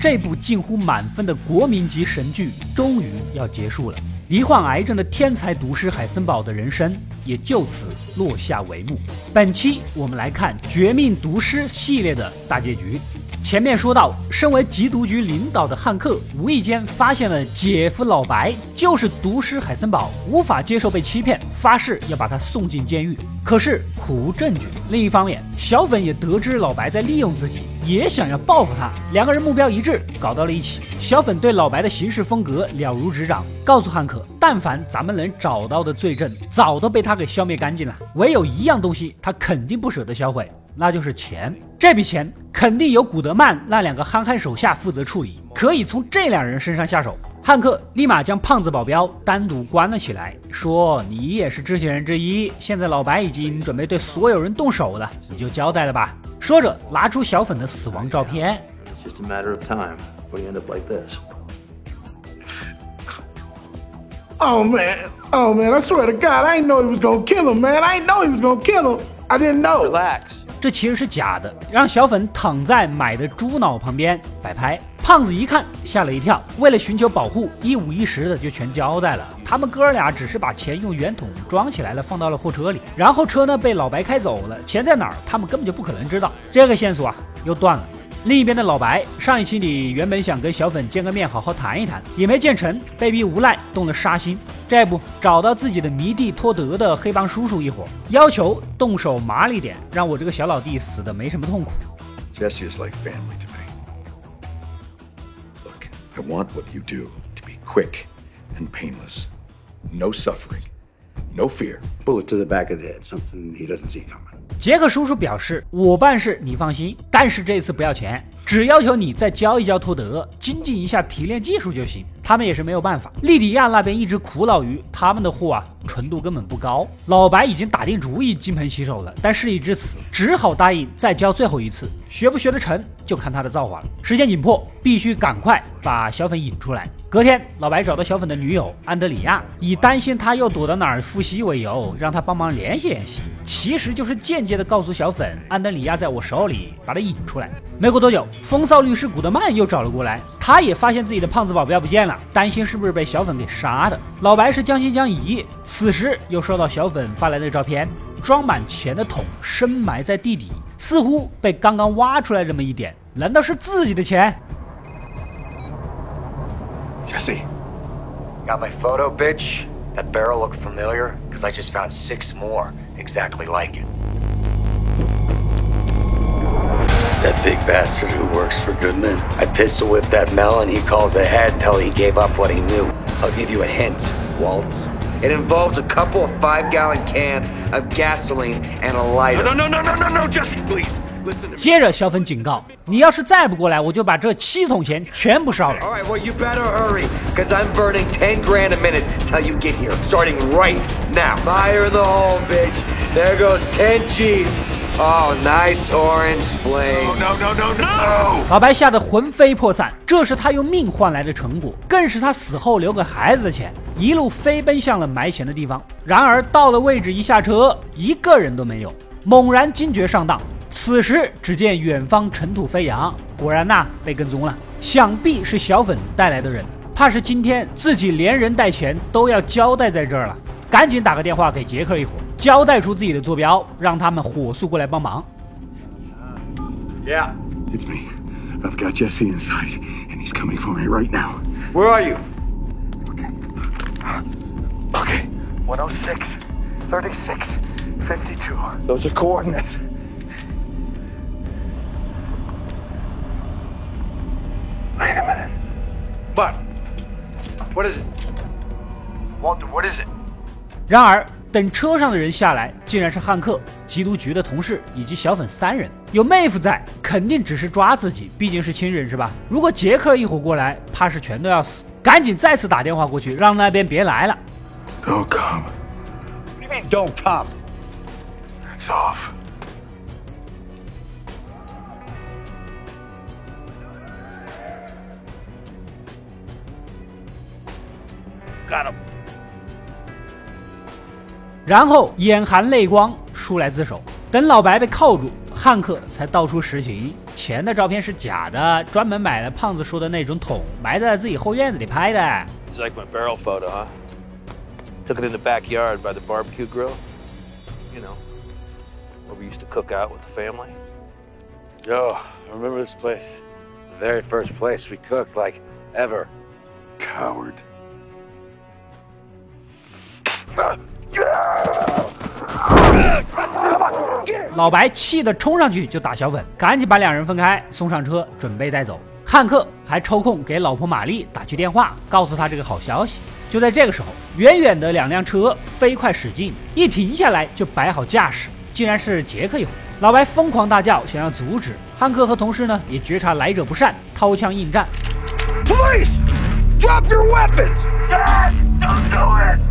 这部近乎满分的国民级神剧终于要结束了。罹患癌症的天才毒师海森堡的人生也就此落下帷幕。本期我们来看《绝命毒师》系列的大结局。前面说到，身为缉毒局领导的汉克无意间发现了姐夫老白就是毒师海森堡，无法接受被欺骗，发誓要把他送进监狱。可是苦无证据。另一方面，小粉也得知老白在利用自己，也想要报复他。两个人目标一致，搞到了一起。小粉对老白的行事风格了如指掌，告诉汉克，但凡咱们能找到的罪证，早都被他给消灭干净了。唯有一样东西，他肯定不舍得销毁。那就是钱，这笔钱肯定由古德曼那两个憨憨手下负责处理，可以从这两人身上下手。汉克立马将胖子保镖单独关了起来，说：“你也是知情人之一，现在老白已经准备对所有人动手了，你就交代了吧。”说着，拿出小粉的死亡照片。Oh man, oh man, I swear to God, I didn't know he was gonna kill him, man. I didn't know he was gonna kill him. I didn't know. Relax. 这其实是假的，让小粉躺在买的猪脑旁边摆拍。胖子一看吓了一跳，为了寻求保护，一五一十的就全交代了。他们哥俩只是把钱用圆筒装起来了，放到了货车里，然后车呢被老白开走了，钱在哪儿，他们根本就不可能知道。这个线索啊又断了。另一边的老白，上一期里原本想跟小粉见个面，好好谈一谈，也没见成，被逼无奈动了杀心。这不找到自己的迷弟托德的黑帮叔叔一伙，要求动手麻利点，让我这个小老弟死的没什么痛苦。Jesse is like family to me. Look, I want what you do to be quick and painless. No suffering, no fear. Bullet to the back of the head, something he doesn't see coming. 杰克叔叔表示：“我办事你放心，但是这次不要钱，只要求你再教一教托德，精进一下提炼技术就行。”他们也是没有办法。利迪亚那边一直苦恼于他们的货啊，纯度根本不高。老白已经打定主意金盆洗手了，但事已至此，只好答应再教最后一次。学不学得成，就看他的造化了。时间紧迫，必须赶快把小粉引出来。隔天，老白找到小粉的女友安德里亚，以担心他又躲到哪儿复习为由，让他帮忙联系联系。其实就是间接的告诉小粉，安德里亚在我手里，把他引出来。没过多久，风骚律师古德曼又找了过来，他也发现自己的胖子保镖不见了，担心是不是被小粉给杀的。老白是将信将疑，此时又收到小粉发来的照片，装满钱的桶深埋在地底，似乎被刚刚挖出来这么一点，难道是自己的钱？Jesse. Got my photo, bitch? That barrel looked familiar? Because I just found six more exactly like it. That big bastard who works for Goodman. I pistol whipped that melon he calls ahead until he gave up what he knew. I'll give you a hint, Waltz. It involves a couple of five gallon cans of gasoline and a lighter. No, no, no, no, no, no, Jesse, please. 接着，小粉警告：“你要是再不过来，我就把这七桶钱全部烧了。” All right, well you better hurry, cause I'm burning ten grand a minute till you get here, starting right now. Fire in the hole, bitch. There goes ten G's. Oh, nice orange flame. No, no, no, no, no. 老白吓得魂飞魄散，这是他用命换来的成果，更是他死后留给孩子的钱。一路飞奔向了埋钱的地方，然而到了位置一下车，一个人都没有，猛然惊觉上当。此时，只见远方尘土飞扬，果然呐，被跟踪了。想必是小粉带来的人，怕是今天自己连人带钱都要交代在这儿了。赶紧打个电话给杰克一伙，交代出自己的坐标，让他们火速过来帮忙。Yeah, it's me. I've got Jesse inside, and he's coming for me right now. Where are you? Okay. 106, 36, 52. Those are coordinates. Wait a minute. What? What is it? Walter, what is it? 然而，等车上的人下来，竟然是汉克、缉毒局的同事以及小粉三人。有妹夫在，肯定只是抓自己，毕竟是亲人是吧？如果杰克一伙过来，怕是全都要死。赶紧再次打电话过去，让那边别来了。Don't come. What do you mean, don't come? It's off. Got him. 然后眼含泪光，出来自首。等老白被铐住，汉克才道出实情。钱的照片是假的，专门买了胖子说的那种桶，埋在自己后院子里拍的。It's like my barrel photo, huh? Took it in the backyard by the barbecue grill. You know, where we used to cook out with the family. Yo, I remember this place. The very first place we cooked, like, ever. Coward. 老白气得冲上去就打小粉，赶紧把两人分开，送上车准备带走。汉克还抽空给老婆玛丽打去电话，告诉她这个好消息。就在这个时候，远远的两辆车飞快驶近，一停下来就摆好架势，竟然是杰克一伙。老白疯狂大叫，想要阻止。汉克和同事呢也觉察来者不善，掏枪应战。Police! Drop your weapons! Dad, don't do it!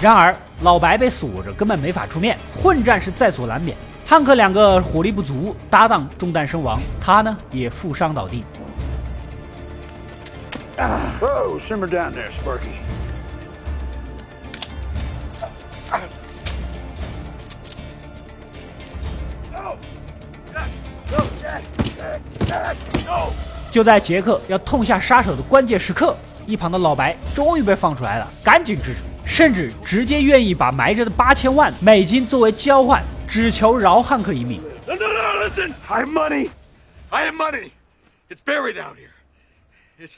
然而老白被锁着，根本没法出面，混战是在所难免。汉克两个火力不足，搭档中弹身亡，他呢也负伤倒地。Whoa, simmer down there, Sparky. No! No! 就在杰克要痛下杀手的关键时刻，一旁的老白终于被放出来了，赶紧制止，甚至直接愿意把埋着的八千万美金作为交换，只求饶汉克一命。No, no, no, listen! I have money! I have money! It's buried out here. It's.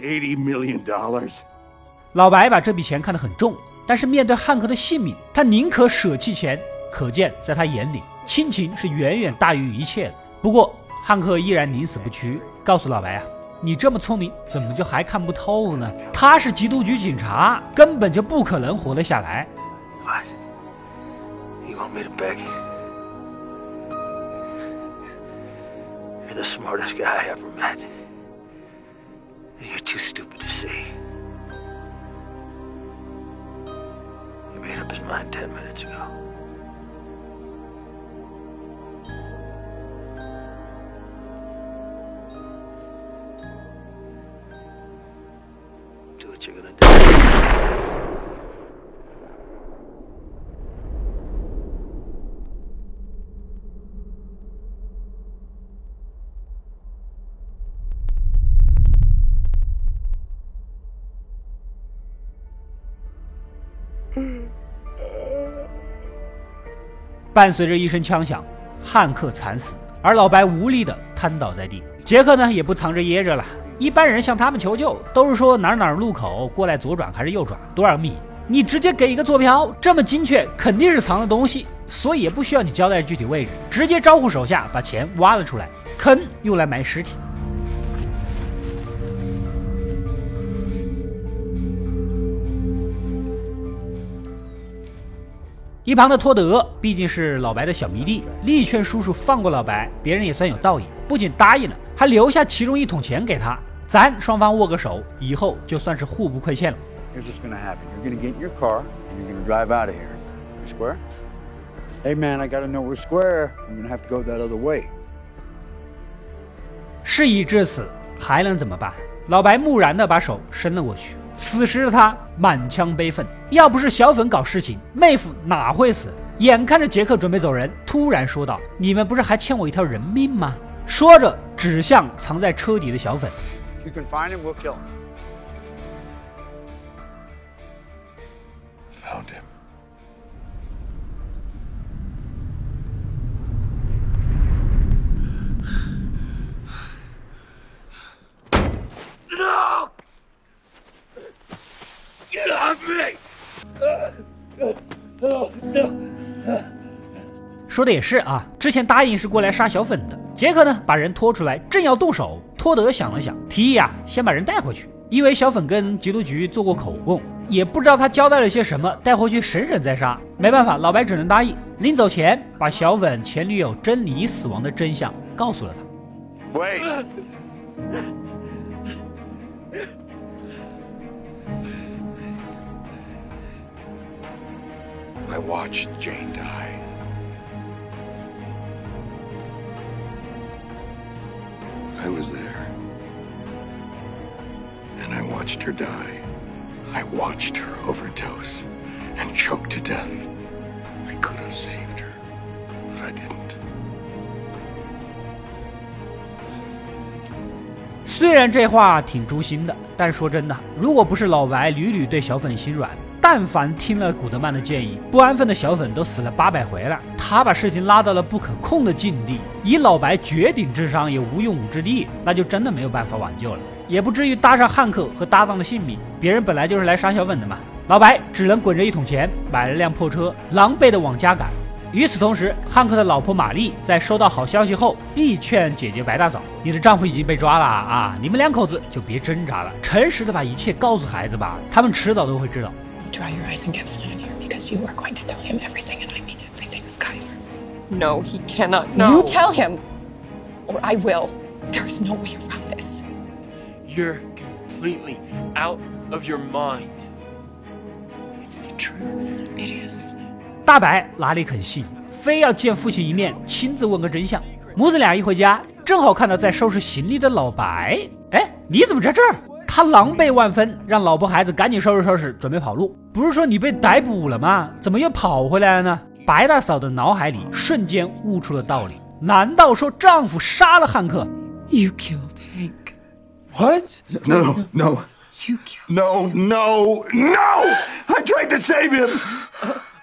$80 million. dollars 老白把这笔钱看得很重，但是面对汉克的性命，他宁可舍弃钱。可见，在他眼里，亲情是远远大于一切的。不过，汉克依然宁死不屈，告诉老白啊，你这么聪明，怎么就还看不透呢？他是缉毒局警察，根本就不可能活得下来。What? You want me to beg? You're the smartest guy I ever met. You're too stupid to see. He made up his mind ten minutes ago. Do what you're gonna do. 伴随着一声枪响，汉克惨死，而老白无力的瘫倒在地。杰克呢也不藏着掖着了，一般人向他们求救都是说哪儿哪儿路口过来左转还是右转多少米，你直接给一个坐标，这么精确肯定是藏了东西，所以也不需要你交代具体位置，直接招呼手下把钱挖了出来，坑用来埋尸体。一旁的托德毕竟是老白的小迷弟，力劝叔叔放过老白，别人也算有道义，不仅答应了，还留下其中一桶钱给他。咱双方握个手，以后就算是互不亏欠了。Here's what's gonna happen. You're gonna get in your car and you're gonna drive out of here. Square? Hey man, I gotta know we're square. I'm gonna have to go that other way. 事已至此，还能怎么办？老白木然的把手伸了过去。此时的他满腔悲愤，要不是小粉搞事情，妹夫哪会死？眼看着杰克准备走人，突然说道：“你们不是还欠我一条人命吗？”说着指向藏在车底的小粉。You can find him, we'll kill him. Found him. No! Get off me! 说的也是啊，之前答应是过来杀小粉的。杰克呢，把人拖出来，正要动手，托德想了想，提议啊，先把人带回去，因为小粉跟缉毒局做过口供，也不知道他交代了些什么，带回去审审再杀。没办法，老白只能答应。临走前，把小粉前女友珍妮死亡的真相告诉了他。Wait! I watched Jane die. I was there. And I watched her die. I watched her overdose and choke to death. I could have saved her, but I didn't. 虽然这话挺诛心的，但说真的，如果不是老白屡屡对小粉心软， 但凡听了古德曼的建议，不安分的小粉都死了八百回了。他把事情拉到了不可控的境地，以老白绝顶智商也无用武之地，那就真的没有办法挽救了，也不至于搭上汉克和搭档的性命。别人本来就是来杀小粉的嘛，老白只能滚着一桶钱买了辆破车，狼狈的往家赶。与此同时，汉克的老婆玛丽在收到好消息后，力劝姐姐白大嫂：“你的丈夫已经被抓了啊，你们两口子就别挣扎了，诚实的把一切告诉孩子吧，他们迟早都会知道。” Dry your eyes and get Flynn in here because you are going to tell him everything, and I mean everything, Skylar. No, he cannot know. You tell him, or I will. There's no way around this. You're completely out of your mind. It's the truth. It is. 大白哪里肯信，非要见父亲一面，亲自问个真相。母子俩一回家，正好看到在收拾行李的老白。哎，你怎么在这儿？ 他狼狈万分，让老婆孩子赶紧收拾收拾，准备跑路。不是说你被逮捕了吗？怎么又跑回来了呢？白大嫂的脑海里瞬间悟出了道理。难道说丈夫杀了汉克 You killed Hank. What? No, no, no. You killed. no, no, no! I tried to save him!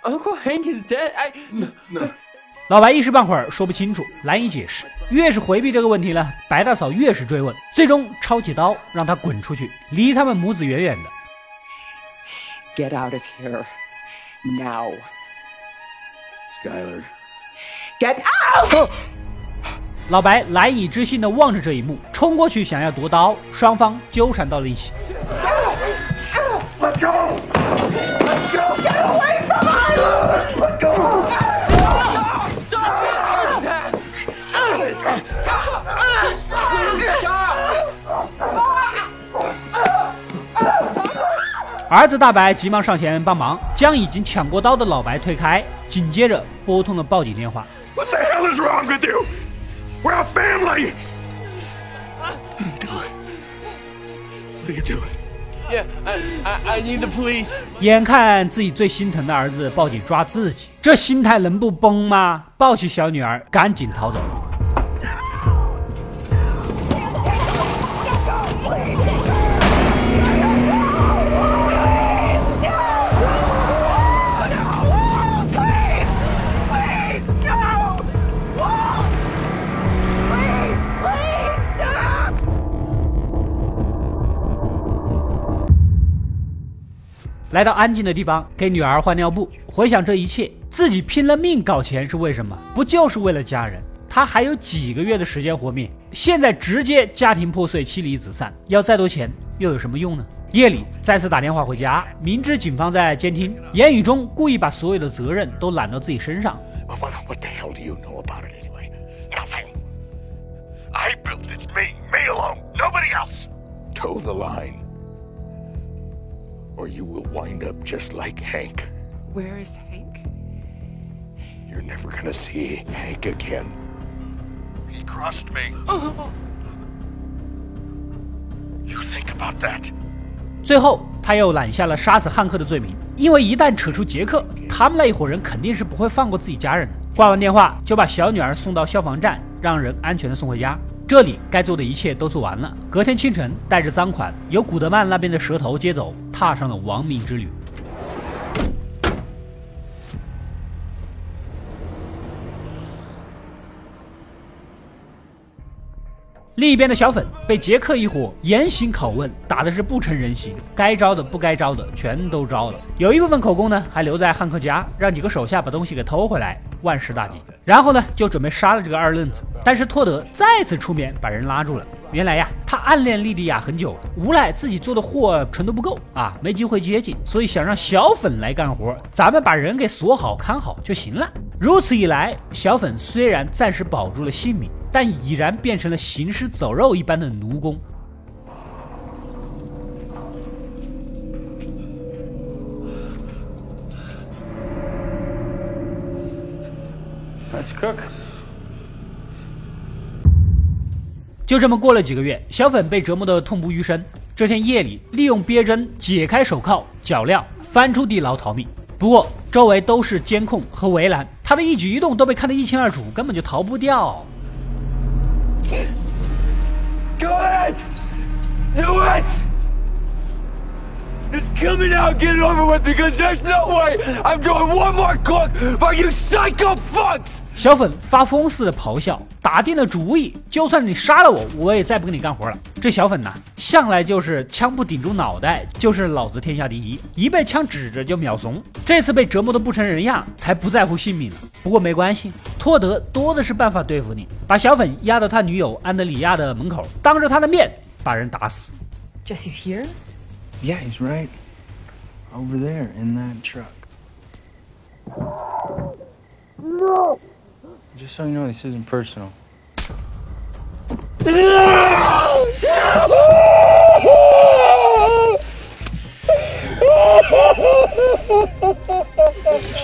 Uncle Hank is dead. I. 老白一时半会儿说不清楚，难以解释。越是回避这个问题呢，白大嫂越是追问，最终抄起刀让他滚出去，离他们母子远远的。Get out of here. Now. Skyler. Get out! 老白难以置信地望着这一幕，冲过去想要夺刀，双方纠缠到了一起。Let go! Let go! Get away from us! 儿子大白急忙上前帮忙，将已经抢过刀的老白推开，紧接着拨通了报警电话。What the hell is wrong with you? We're a family! What are you doing? What are you doing? Yeah, I, I, I need the police. 眼看自己最心疼的儿子报警抓自己，这心态能不崩吗？抱起小女儿，赶紧逃走。来到安静的地方，给女儿换尿布。回想这一切，自己拼了命搞钱是为什么？不就是为了家人？他还有几个月的时间活命，现在直接家庭破碎，妻离子散，要再多钱又有什么用呢？夜里再次打电话回家，明知警方在监听，言语中故意把所有的责任都揽到自己身上。What, what the hell do you know about it anyway? Nothing. I built it. Me. Me alone. Nobody else. Toe the line. Or you will wind up just like Hank. Where is Hank? You're never gonna see Hank again. He crossed me. You think about that. 最后，他又揽下了杀死汉克的罪名，因为一旦扯出杰克，他们那一伙人肯定是不会放过自己家人的。挂完电话，就把小女儿送到消防站，让人安全的送回家。这里该做的一切都做完了。隔天清晨，带着赃款，由古德曼那边的蛇头接走，踏上了亡命之旅。另一边的小粉被杰克一伙严刑拷问，打的是不成人形，该招的不该招的全都招了。有一部分口供呢，还留在汉克家，让几个手下把东西给偷回来，万事大吉。然后呢，就准备杀了这个二愣子。但是托德再次出面把人拉住了。原来呀，他暗恋莉莉娅很久，无奈自己做的货纯度不够啊，没机会接近，所以想让小粉来干活，咱们把人给锁好看好就行了。如此一来，小粉虽然暂时保住了性命，但已然变成了行尸走肉一般的奴工。就这么过了几个月，小粉被折磨得痛不欲生。这天夜里，利用别针解开手铐脚镣，翻出地牢逃命。不过周围都是监控和围栏，他的一举一动都被看得一清二楚，根本就逃不掉。Do it! Do it! Just kill me now, get it over with, because there's no way I'm doing one more cook for you psycho fucks! 小粉发疯似的咆哮，打定了主意，就算你杀了我，我也再不跟你干活了。这小粉呐，向来就是枪不顶住脑袋，就是老子天下第一，一被枪指着就秒怂。这次被折磨得不成人样，才不在乎性命了。不过没关系，托德多的是办法对付你，把小粉押到他女友安德里亚的门口，当着他的面把人打死。Jesse's here? Yeah, he's right over there in that truck. No! Just so you know, this isn't personal.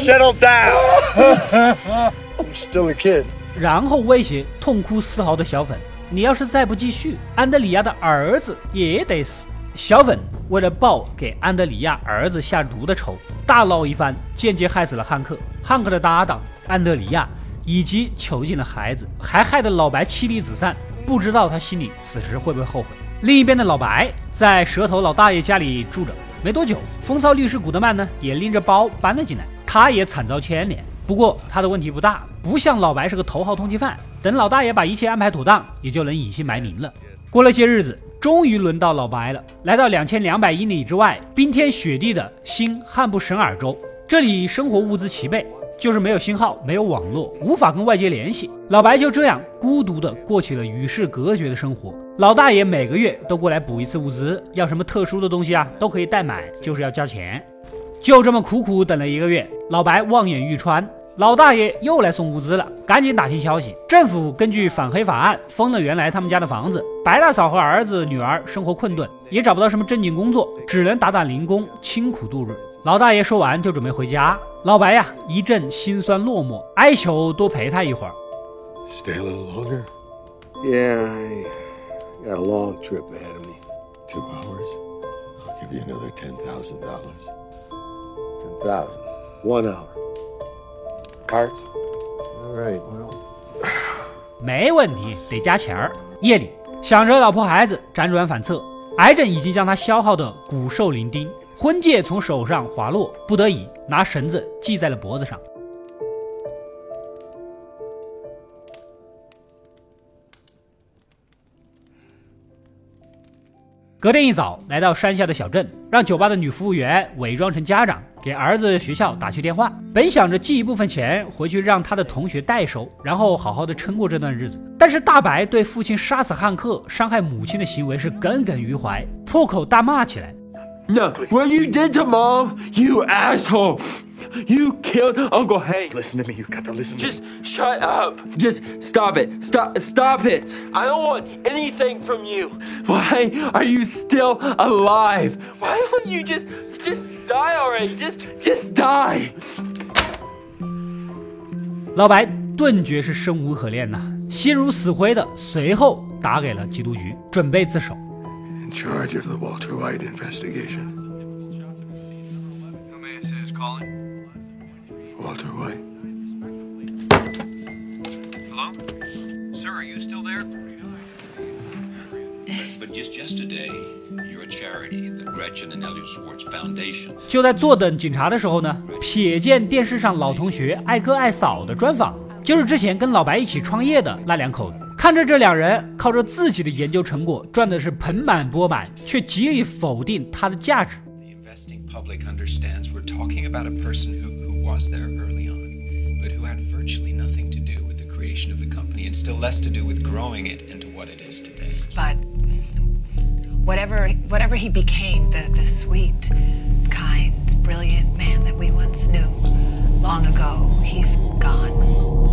Settle down! I'm still a kid. 然后威胁痛哭嘶嚎的小粉：“你要是再不继续，安德里亚的儿子也得死。” 小粉为了报给安德里亚儿子下毒的仇，大闹一番，间接害死了汉克、汉克的搭档安德里亚，以及囚禁了孩子，还害得老白妻离子散。不知道他心里此时会不会后悔？另一边的老白在蛇头老大爷家里住着，没多久，风骚律师古德曼呢也拎着包搬了进来，他也惨遭牵连。不过他的问题不大，不像老白是个头号通缉犯。等老大爷把一切安排妥当，也就能隐姓埋名了。过了些日子，终于轮到老白了，来到两千两百英里之外、冰天雪地的新汉布什尔州。这里生活物资齐备，就是没有信号，没有网络，无法跟外界联系。老白就这样孤独的过起了与世隔绝的生活。老大爷每个月都过来补一次物资，要什么特殊的东西啊，都可以代买，就是要交钱。就这么苦苦等了一个月，老白望眼欲穿，老大爷又来送物资了，赶紧打听消息。政府根据反黑法案封了原来他们家的房子，白大嫂和儿子女儿生活困顿，也找不到什么正经工作，只能打打零工，清苦度日。老大爷说完就准备回家，老白呀一阵心酸落寞，哀求多陪他一会儿。Stay a little longer. Yeah, I got a long trip ahead of me. Two hours. I'll give you another ten thousand dollars. Ten thousand. One hour. Cards? All right, well. 没问题，得加钱儿。夜里，想着老婆孩子，辗转反侧，癌症已经将他消耗得骨瘦伶仃，婚戒从手上滑落，不得已拿绳子系在了脖子上。隔天一早，来到山下的小镇，让酒吧的女服务员伪装成家长，给儿子学校打去电话。本想着寄一部分钱回去让他的同学代收，然后好好的撑过这段日子。但是大白对父亲杀死汉克、伤害母亲的行为是耿耿于怀，破口大骂起来。No, what you did to mom, you asshole! You killed Uncle Hank. Listen to me. You got to listen to Just shut up. Just stop it. Stop stop it. I don't want anything from you. Why are you still alive? Why don't you just just die already? Just just die. 老白顿觉是生无可恋呐，心如死灰的，随后打给了缉毒局，准备自首。 In charge of the Walter White investigation. Who may I say is calling? Walter White. Hello? Sir, are you still there? But just yesterday, your charity, the Gretchen and Elliot Schwartz Foundation, 就在坐等警察的时候呢，瞥见电视上老同学爱哥爱嫂的专访，就是之前跟老白一起创业的那两口子。 看着这两人靠着自己的研究成果赚的是盆满钵满，却极力否定它的价值。the investing public understands we're talking about a person who, who was there early on, but who had virtually nothing to do with the creation of the company and still less to do with growing it into what it is today. But whatever whatever he became, the, the sweet, kind, brilliant man that we once knew long ago, he's gone.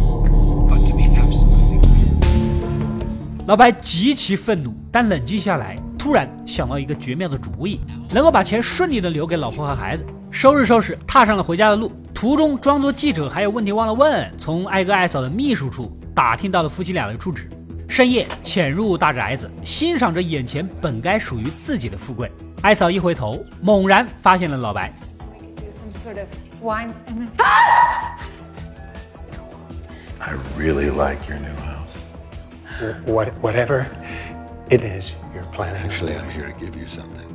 老白极其愤怒，但冷静下来，突然想到一个绝妙的主意，能够把钱顺利的留给老婆和孩子。收拾收拾，踏上了回家的路。途中装作记者，还有问题忘了问，从艾哥艾嫂的秘书处打听到了夫妻俩的住址。深夜潜入大宅子，欣赏着眼前本该属于自己的富贵。艾嫂一回头，猛然发现了老白。I really like your new. What, whatever it is you're planning. Actually, I'm here to give you something.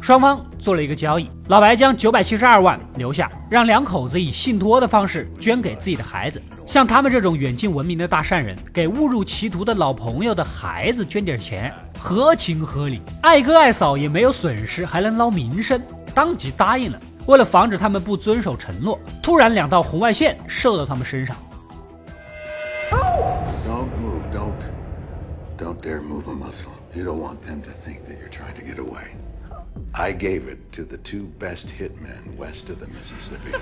双方做了一个交易，老白将九百七十二万留下，让两口子以信托的方式捐给自己的孩子。像他们这种远近闻名的大善人，给误入歧途的老朋友的孩子捐点钱，合情合理。爱哥爱嫂也没有损失，还能捞名声，当即答应了。为了防止他们不遵守承诺，突然两道红外线射到他们身上。Dare move a muscle. You don't want them to think that you're trying to get away. I gave it to the two best hitmen west of the Mississippi.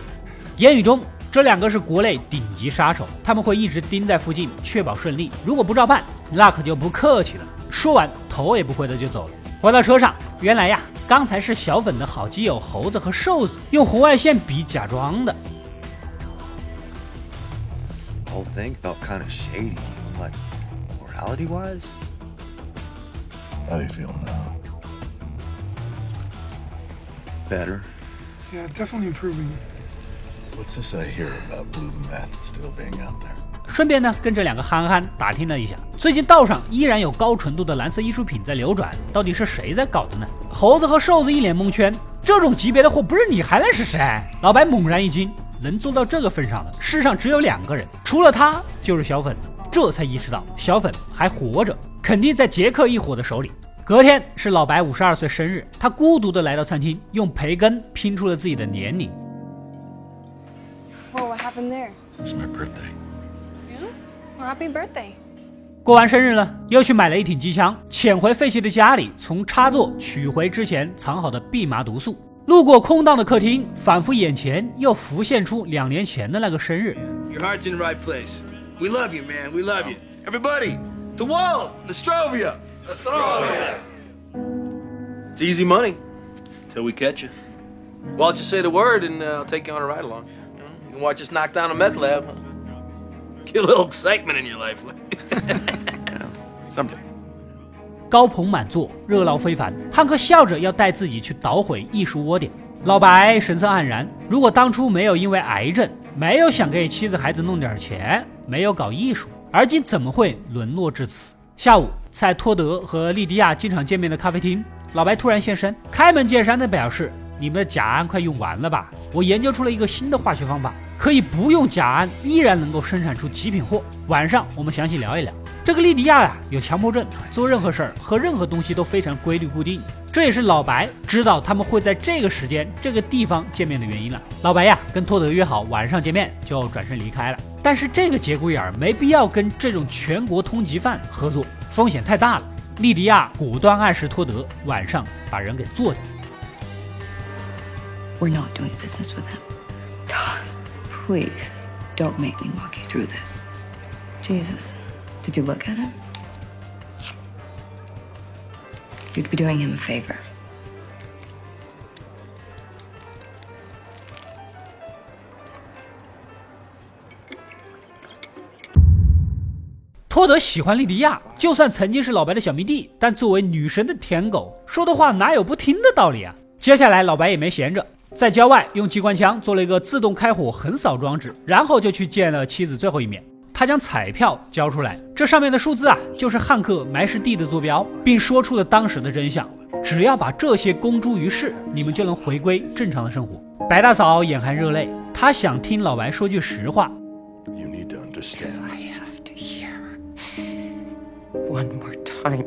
言语中，这两个是国内顶级杀手，他们会一直盯在附近，确保顺利。如果不照办，那可就不客气了。说完，头也不回的就走了。回到车上，原来呀，刚才是小粉的好基友猴子和瘦子用红外线笔假装的。Whole thing felt kind of shady, like morality-wise. How do you feel now? Better. Yeah, definitely improving. What's this I hear about blue meth still being out there? 顺便呢，跟这两个憨憨打听了一下，最近道上依然有高纯度的蓝色艺术品在流转，到底是谁在搞的呢？猴子和瘦子一脸蒙圈，这种级别的货不是你还能是谁？老白猛然一惊，能做到这个份上的，世上只有两个人，除了他就是小粉，这才意识到小粉还活着，肯定在杰克一伙的手里。隔天是老白五十二岁生日，他孤独的来到餐厅，用培根拼出了自己的年龄。Well, what happened there? It's my birthday. Yeah? Well, happy birthday. 过完生日呢，又去买了一挺机枪，潜回废弃的家里，从插座取回之前藏好的蓖麻毒素。路过空荡的客厅，仿佛眼前又浮现出两年前的那个生日。Your heart's in the right place. We love you, man. We love you. Everybody, the wall, the Strovia. It's easy money till we catch you. Why don't you say the word and uh, I'll take you on a ride along? You, can watch us knock down a meth lab. Get a little excitement in your life. Someday. 高朋满座，热闹非凡。汉克笑着要带自己去捣毁艺术窝点。老白神色黯然，如果当初没有因为癌症，没有想给妻子孩子弄点钱，没有搞艺术，而今怎么会沦落至此？下午，在托德和莉迪亚经常见面的咖啡厅，老白突然现身，开门见山的表示：“你们的甲胺快用完了吧？我研究出了一个新的化学方法，可以不用甲胺，依然能够生产出极品货。晚上我们详细聊一聊。”这个莉迪亚呀、有强迫症，做任何事儿和任何东西都非常规律固定，这也是老白知道他们会在这个时间、这个地方见面的原因了。老白呀，跟托德约好晚上见面，就转身离开了。但是这个节骨眼儿没必要跟这种全国通缉犯合作，风险太大了。莉迪亚果断暗示托德晚上把人给做掉。 We're not doing business with him. God, please don't make me walk you through this. Jesus, did you look at him? You'd be doing him a favor. 托德喜欢莉迪亚，就算曾经是老白的小迷弟，但作为女神的舔狗，说的话哪有不听的道理啊？接下来，老白也没闲着，在郊外用机关枪做了一个自动开火横扫装置，然后就去见了妻子最后一面。他将彩票交出来，这上面的数字啊，就是汉克埋尸地的坐标，并说出了当时的真相。只要把这些公诸于世，你们就能回归正常的生活。白大嫂眼含热泪，她想听老白说句实话。You need to understand. one more time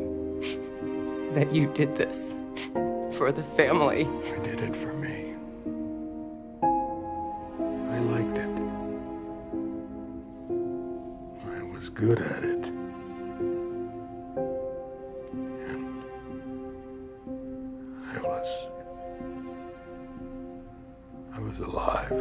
that you did this for the family. I did it for me. I liked it. I was good at it. And I was. I was alive.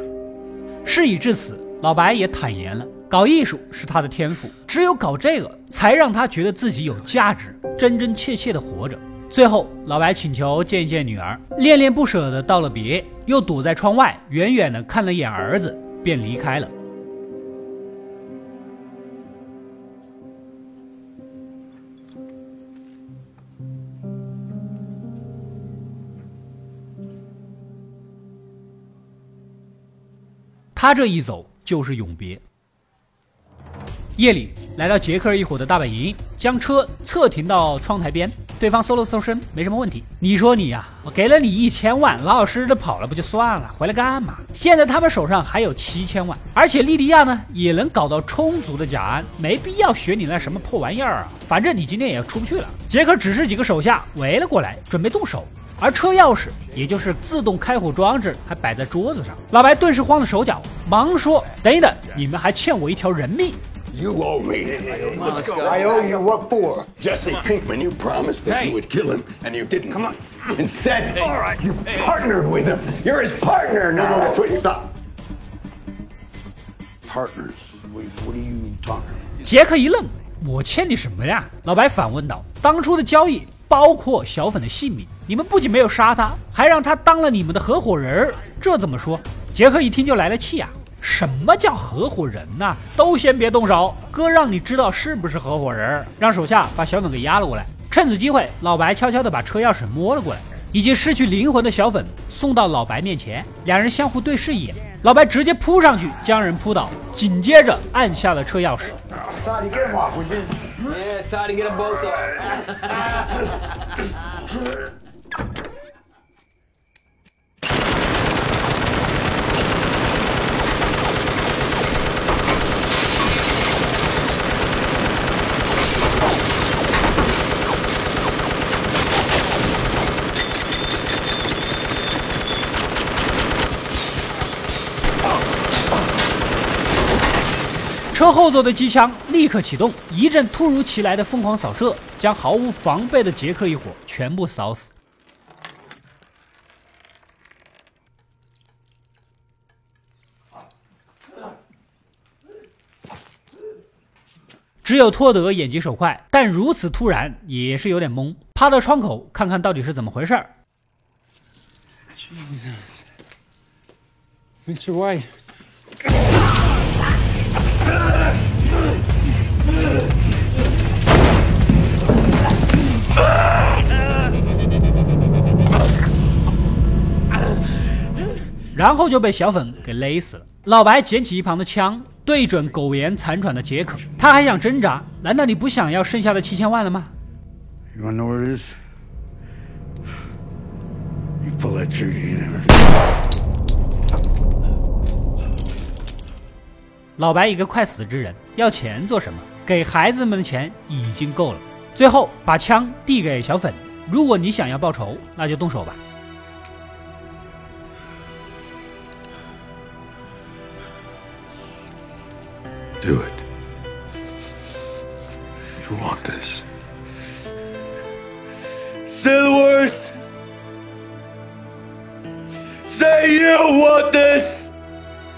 事已至此，老白也坦言了，搞艺术是他的天赋，只有搞这个， 才让他觉得自己有价值，真真切切的活着。最后，老白请求见一见女儿，恋恋不舍的道了别，又躲在窗外远远的看了眼儿子，便离开了。他这一走就是永别。夜里来到杰克一伙的大本营，将车侧停到窗台边。对方搜了搜身，没什么问题。你说你呀，我给了你一千万，老老实实的跑了不就算了？回来干嘛？现在他们手上还有七千万，而且莉迪亚呢也能搞到充足的甲胺，没必要学你那什么破玩意儿啊！反正你今天也出不去了。杰克指示几个手下围了过来，准备动手。而车钥匙，也就是自动开火装置，还摆在桌子上。老白顿时慌了手脚，忙说：“等一等，你们还欠我一条人命。” You owe me. I owe you what for? Jesse Pinkman, you promised that Hey. you would kill him, and you didn't. Come on. Instead, all right, you partnered with him. You're his partner now. That's what you stop. Partners? Wait, what are you talking? 杰克一愣：“我欠你什么呀？”老白反问道：“当初的交易包括小粉的性命，你们不仅没有杀他，还让他当了你们的合伙人儿，这怎么说？”杰克一听就来了气啊！什么叫合伙人呐、都先别动手，哥让你知道是不是合伙人，让手下把小粉给押了过来。趁此机会，老白悄悄地把车钥匙摸了过来，已经失去灵魂的小粉送到老白面前，两人相互对视一眼，老白直接扑上去将人扑倒，紧接着按下了车钥匙。Toddy, get him off, would you? Yeah, Toddy, get them both off. “车后座的机枪立刻启动，一阵突如其来的疯狂扫射，将毫无防备的杰克一伙全部扫死。只有托德眼疾手快，但如此突然也是有点懵，趴到窗口看看到底是怎么回事儿。Jesus. Mr. White. 然后就被小粉给勒死了。老白捡起一旁的枪对准苟延残喘的杰克他还想挣扎。难道你不想要剩下的七千万了吗？Youwanttowhereis 老白一个快死之人，要钱做什么？给孩子们的钱已经够了。最后把枪递给小粉，如果你想要报仇，那就动手吧。Do it. You want this. Say the words. Say you want this.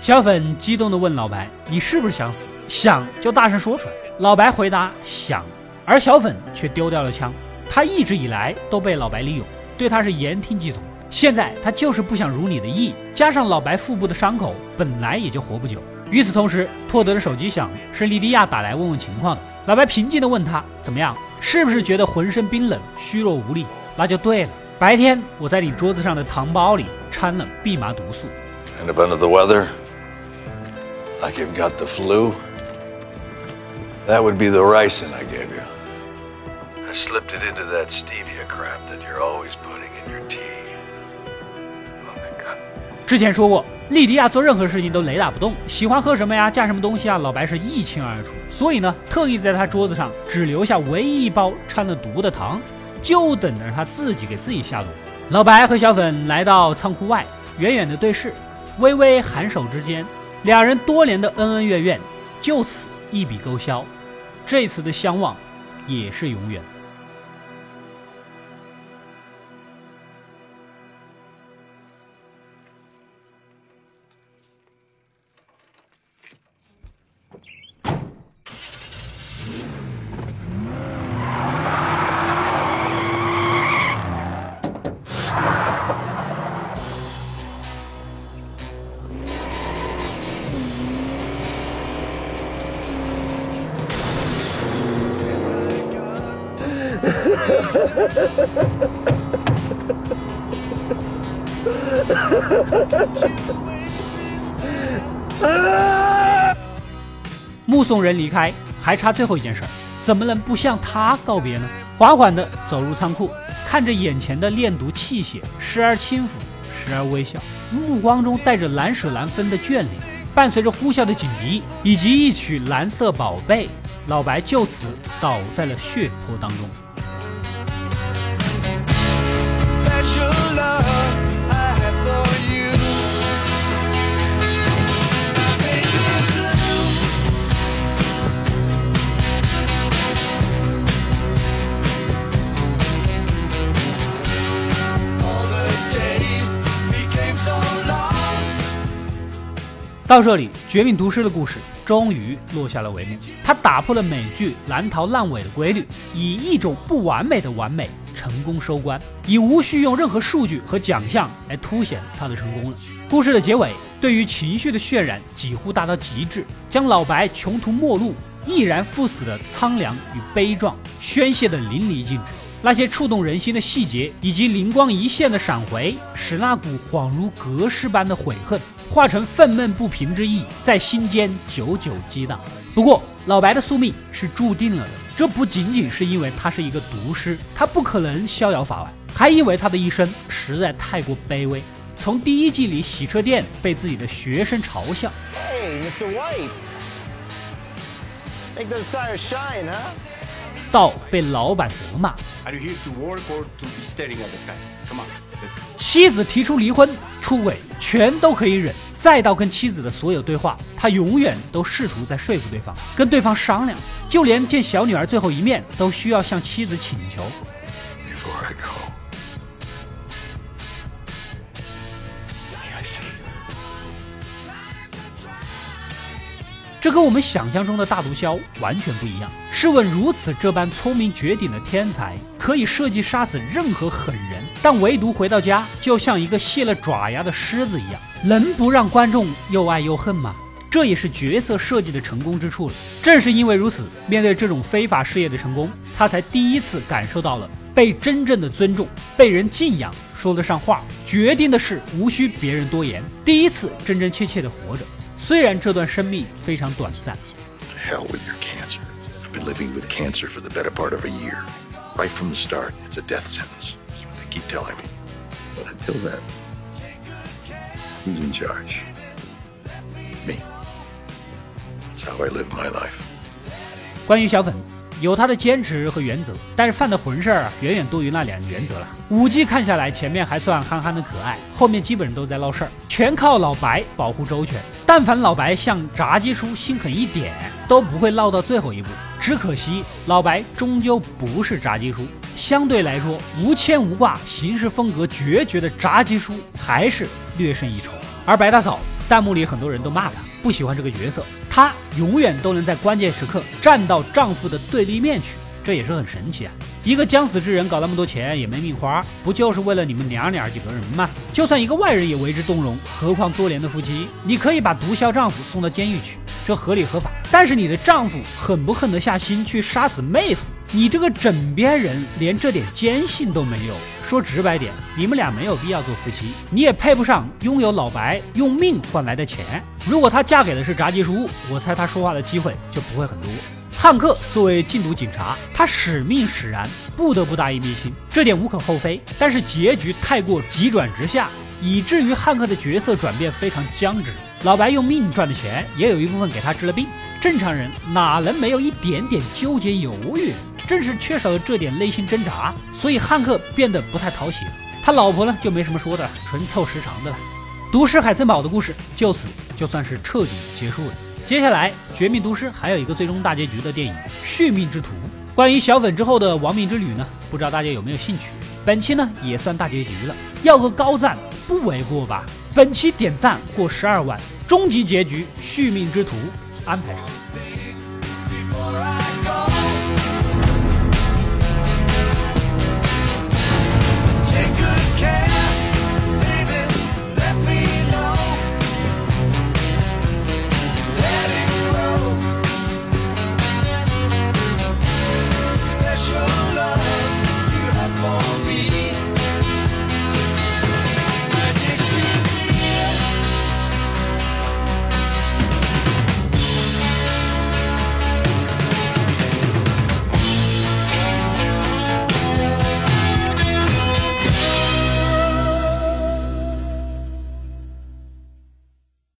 小粉激动地问老白：“你是不是想死？想就大声说出来。”老白回答：“想。”而小粉却丢掉了枪。他一直以来都被老白利用，对他是言听计从。现在他就是不想如你的意，加上老白腹部的伤口，本来也就活不久。与此同时，托德的手机响，是莉迪亚打来问问情况的。老白平静地问他：“怎么样？是不是觉得浑身冰冷、虚弱无力？”那就对了。白天我在你桌子上的糖包里掺了蓖麻毒素。Kind of under the weather? Like you've got the flu? That would be the ricin I gave you. I slipped it into that stevia crap that you're always putting in your tea. Oh my god. 之前说过，莉迪亚做任何事情都雷打不动，喜欢喝什么呀，加什么东西啊，老白是一清二楚。所以呢，特意在他桌子上只留下唯一一包掺了毒的糖，就等着他自己给自己下毒。老白和小粉来到仓库外，远远的对视，微微颔首之间，两人多年的恩恩怨怨就此一笔勾销，这次的相望也是永远。目送人离开，还差最后一件事，怎么能不向他告别呢？缓缓地走入仓库，看着眼前的炼毒器械，时而轻抚，时而微笑，目光中带着难舍难分的眷恋。伴随着呼啸的警笛以及一曲《蓝色宝贝》，老白就此倒在了血泊当中。到这里，《绝命毒师》的故事终于落下了帷幕。他打破了美剧难逃烂尾的规律，以一种不完美的完美成功收官，已无需用任何数据和奖项来凸显他的成功了。故事的结尾，对于情绪的渲染几乎达到极致，将老白穷途末路、毅然赴死的苍凉与悲壮宣泄得淋漓尽致。那些触动人心的细节以及灵光一现的闪回，使那股恍如隔世般的悔恨。化成愤懑不平之意，在心间久久激荡。不过，老白的宿命是注定了的。这不仅仅是因为他是一个毒师，他不可能逍遥法外，还因为他的一生实在太过卑微。从第一季里洗车店被自己的学生嘲笑，Hey Mr. White, make those tires shine, huh? 到被老板责骂。妻子提出离婚、出轨，全都可以忍；再到跟妻子的所有对话，他永远都试图在说服对方，跟对方商量，就连见小女儿最后一面，都需要向妻子请求。这和我们想象中的大毒枭完全不一样。试问，如此这般聪明绝顶的天才，可以设计杀死任何狠人，但唯独回到家就像一个卸了爪牙的狮子一样，能不让观众又爱又恨吗？这也是角色设计的成功之处了。正是因为如此，面对这种非法事业的成功，他才第一次感受到了被真正的尊重、被人敬仰、说得上话、决定的事无需别人多言，第一次真真切切的活着。虽然这段生命非常短暂。Hell with your cancer. I've been living with cancer for the better part of a year. Right from the start, it's a death sentence. Keep telling me. But until then, who's in charge? Me. That's how I live my life. 关于小粉。有他的坚持和原则，但是犯的混事儿啊，远远多于那两个原则了。五季看下来，前面还算憨憨的可爱，后面基本上都在闹事儿，全靠老白保护周全。但凡老白像炸鸡叔心狠一点，都不会闹到最后一步。只可惜老白终究不是炸鸡叔，相对来说无牵无挂、行事风格决绝的炸鸡叔还是略胜一筹。而白大嫂，弹幕里很多人都骂他，不喜欢这个角色。她永远都能在关键时刻站到丈夫的对立面去，这也是很神奇啊！一个将死之人搞那么多钱也没命花，不就是为了你们娘俩几个人吗？就算一个外人也为之动容，何况多年的夫妻？你可以把毒枭丈夫送到监狱去，这合理合法。但是你的丈夫狠不狠得下心去杀死妹夫？你这个枕边人连这点坚信都没有。说直白点，你们俩没有必要做夫妻，你也配不上拥有老白用命换来的钱。如果她嫁给的是炸鸡叔，我猜她说话的机会就不会很多。汉克作为禁毒警察，他使命使然，不得不大义灭亲，这点无可厚非。但是结局太过急转直下，以至于汉克的角色转变非常僵直。老白用命赚的钱，也有一部分给他治了病。正常人哪能没有一点点纠结犹豫？正是缺少了这点内心挣扎，所以汉克变得不太讨喜。他老婆呢，就没什么说的，纯凑时长的了。毒师海森堡的故事就此就算是彻底结束了。接下来，《绝命毒师》还有一个最终大结局的电影《续命之徒》。关于小粉之后的亡命之旅呢，不知道大家有没有兴趣？本期呢也算大结局了，要个高赞不为过吧？本期点赞过十二万，终极结局《续命之徒》安排上。